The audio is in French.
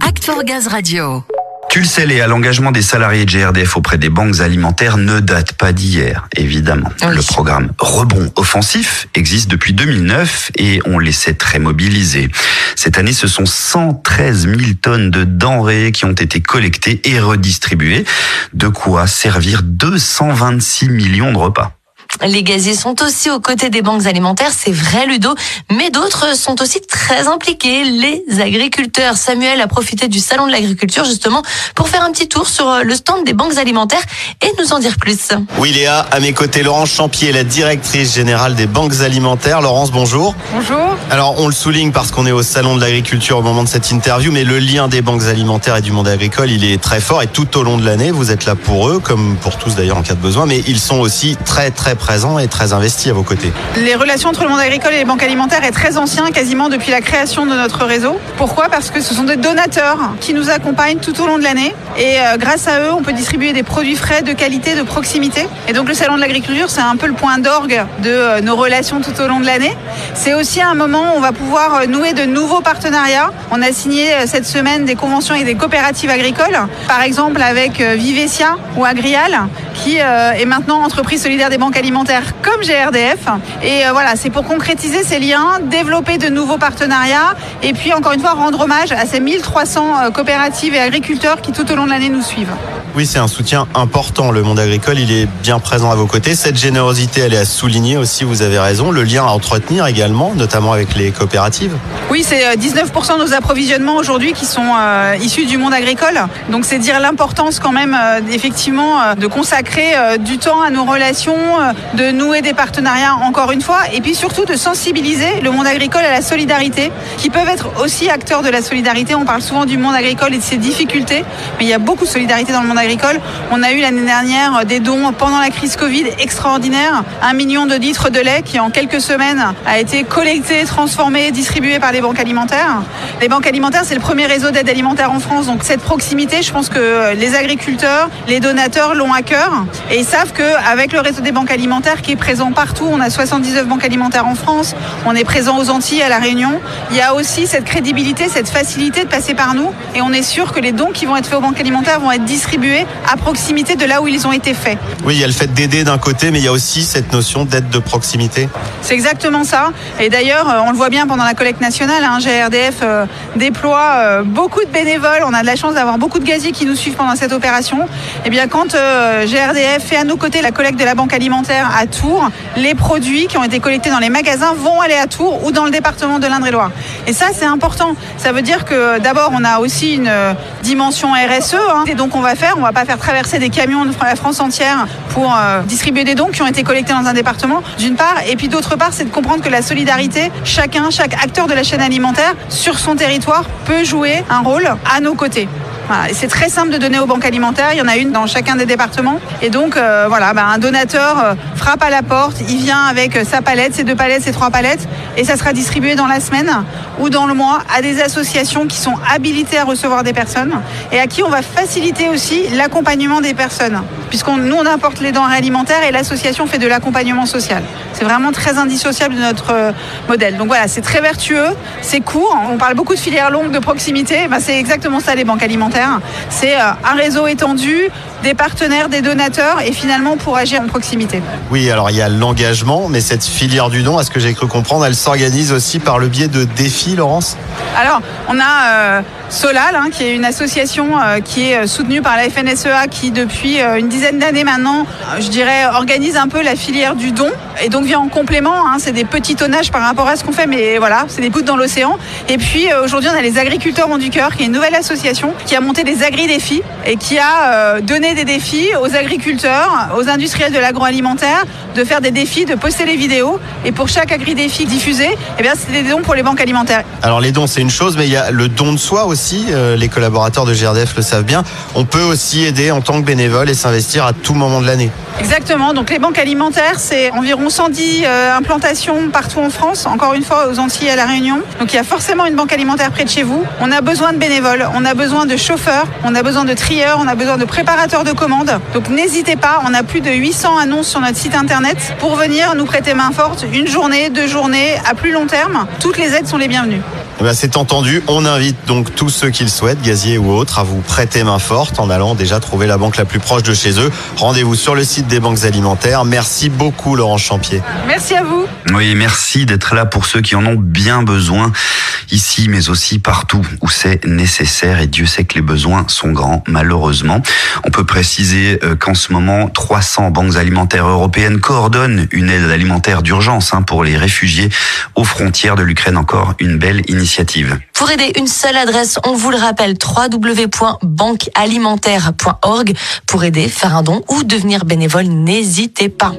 Act for Gaz Radio. Tu le sais, Léa, l'engagement des salariés de GRDF auprès des banques alimentaires ne date pas d'hier, évidemment. Oui. Le programme Rebond offensif existe depuis 2009 et on les sait très mobilisés. Cette année, ce sont 113 000 tonnes de denrées qui ont été collectées et redistribuées, de quoi servir 226 millions de repas. Les gaziers sont aussi aux côtés des banques alimentaires, c'est vrai Ludo, mais d'autres sont aussi très impliqués, les agriculteurs. Samuel a profité du salon de l'agriculture justement pour faire un petit tour sur euh, le stand des banques alimentaires et nous en dire plus. Oui Léa, à mes côtés Laurence Champier, la directrice générale des banques alimentaires. Laurence, bonjour. Bonjour. Alors on le souligne parce qu'on est au salon de l'agriculture au moment de cette interview, mais le lien des banques alimentaires et du monde agricole, il est très fort et tout au long de l'année, vous êtes là pour eux, comme pour tous d'ailleurs en cas de besoin, mais ils sont aussi très très et très investis à vos côtés. Les relations entre le monde agricole et les banques alimentaires est très ancien, quasiment depuis la création de notre réseau. Pourquoi? Parce que ce sont des donateurs qui nous accompagnent tout au long de l'année et euh, grâce à eux, on peut distribuer des produits frais de qualité, de proximité. Et donc le salon de l'agriculture, c'est un peu le point d'orgue de euh, nos relations tout au long de l'année. C'est aussi un moment où on va pouvoir euh, nouer de nouveaux partenariats. On a signé cette semaine des conventions avec des coopératives agricoles, par exemple avec Vivesia ou Agrial, qui euh, est maintenant entreprise solidaire des banques alimentaires comme GRDF. Et euh, voilà, c'est pour concrétiser ces liens, développer de nouveaux partenariats et puis encore une fois rendre hommage à ces 1300 euh, coopératives et agriculteurs qui tout au long de l'année nous suivent. Oui, c'est un soutien important. Le monde agricole, il est bien présent à vos côtés. Cette générosité, elle est à souligner aussi, vous avez raison. Le lien à entretenir également, notamment avec les coopératives. Oui, c'est euh, 19% de nos approvisionnements aujourd'hui qui sont euh, issus du monde agricole. Donc c'est dire l'importance quand même euh, effectivement euh, de consacrer euh, du temps à nos relations, euh, de nouer des partenariats encore une fois, et puis surtout de sensibiliser le monde agricole à la solidarité, qui peuvent être aussi acteurs de la solidarité. On parle souvent du monde agricole et de ses difficultés, mais il y a beaucoup de solidarité dans le monde agricole. On a eu l'année dernière euh, des dons pendant la crise Covid extraordinaires, un million de litres de lait qui en quelques semaines a été collecté, transformé, distribué par les banques alimentaires. Les banques alimentaires, c'est le premier réseau d'aide alimentaire en France, donc cette proximité, je pense que les agriculteurs, les donateurs l'ont à cœur. Et ils savent qu'avec le réseau des banques alimentaires qui est présent partout, on a 79 banques alimentaires en France, on est présent aux Antilles, à La Réunion, il y a aussi cette crédibilité, cette facilité de passer par nous. Et on est sûr que les dons qui vont être faits aux banques alimentaires vont être distribués à proximité de là où ils ont été faits. Oui, il y a le fait d'aider d'un côté, mais il y a aussi cette notion d'aide de proximité. C'est exactement ça. Et d'ailleurs, euh, on le voit bien pendant la collecte nationale, hein, GRDF euh, déploie euh, beaucoup de bénévoles. On a de la chance d'avoir beaucoup de gaziers qui nous suivent pendant cette opération. Et bien, quand euh, GRDF fait à nos côtés la collecte de la banque alimentaire à Tours, les produits qui ont été collectés dans les magasins vont aller à Tours ou dans le département de l'Indre-et-Loire. Et ça, c'est important. Ça veut dire que d'abord, on a aussi une dimension RSE. hein. et donc, on va faire, on va pas faire traverser des camions de la France entière pour euh, distribuer des dons qui ont été collectés dans un département, d'une part. Et puis, d'autre part, c'est de comprendre que la solidarité, chacun, chaque acteur de la chaîne alimentaire sur son territoire peut jouer un rôle à nos côtés. C'est très simple de donner aux banques alimentaires. Il y en a une dans chacun des départements. Et donc, euh, voilà, bah, un donateur euh, frappe à la porte. Il vient avec euh, sa palette, ses deux palettes, ses trois palettes. Et ça sera distribué dans la semaine ou dans le mois à des associations qui sont habilitées à recevoir des personnes et à qui on va faciliter aussi l'accompagnement des personnes. Puisqu'on nous, on apporte les denrées alimentaires et l'association fait de l'accompagnement social. C'est vraiment très indissociable de notre modèle. Donc voilà, c'est très vertueux, c'est court. On parle beaucoup de filières longues, de proximité. Ben, c'est exactement ça les banques alimentaires. C'est euh, un réseau étendu, des partenaires, des donateurs et finalement pour agir en proximité. Oui, alors il y a l'engagement, mais cette filière du don, à ce que j'ai cru comprendre, elle s'organise aussi par le biais de défis, Laurence? Alors, on a euh, Solal, hein, qui est une association euh, qui est euh, soutenue par la FNSEA, qui depuis euh, une dizaine d'années maintenant, je dirais, organise un peu la filière du don, et donc vient en complément. hein, c'est des petits tonnages par rapport à ce qu'on fait, mais voilà, c'est des gouttes dans l'océan. Et puis aujourd'hui, on a les agriculteurs ont du cœur, qui est une nouvelle association qui a monté des agri-défis et qui a donné des défis aux agriculteurs, aux industriels de l'agroalimentaire, de faire des défis, de poster les vidéos. Et pour chaque agri-défi diffusé, eh c'est des dons pour les banques alimentaires. Alors les dons, c'est une chose, mais il y a le don de soi aussi. Euh, les collaborateurs de GRDF le savent bien. On peut aussi aider en tant que bénévole et s'investir à tout moment de l'année. Exactement. Donc les banques alimentaires, c'est environ 110 euh, implantations partout en France, encore une fois aux Antilles et à La Réunion. Donc il y a forcément une banque alimentaire près de chez vous. On a besoin de bénévoles, on a besoin de chauffeurs, on a besoin de trieurs, on a besoin de préparateurs de commandes. Donc n'hésitez pas, on a plus de 800 annonces sur notre site internet pour venir nous prêter main forte une journée, deux journées, à plus long terme. Toutes les aides sont les bienvenues. Eh ben, c'est entendu. On invite donc tous ceux qui le souhaitent, gaziers ou autres, à vous prêter main forte en allant déjà trouver la banque la plus proche de chez eux. Rendez-vous sur le site des banques alimentaires. Merci beaucoup, Laurent Champier. Merci à vous. Oui, merci d'être là pour ceux qui en ont bien besoin, ici, mais aussi partout où c'est nécessaire. Et Dieu sait que les besoins sont grands, malheureusement. On peut préciser euh, qu'en ce moment, 300 banques alimentaires européennes coordonnent une aide alimentaire d'urgence hein, pour les réfugiés aux frontières de l'Ukraine. Encore une belle initiative. Pour aider, une seule adresse, on vous le rappelle, www.banquealimentaire.org. Pour aider, faire un don ou devenir bénévole, n'hésitez pas.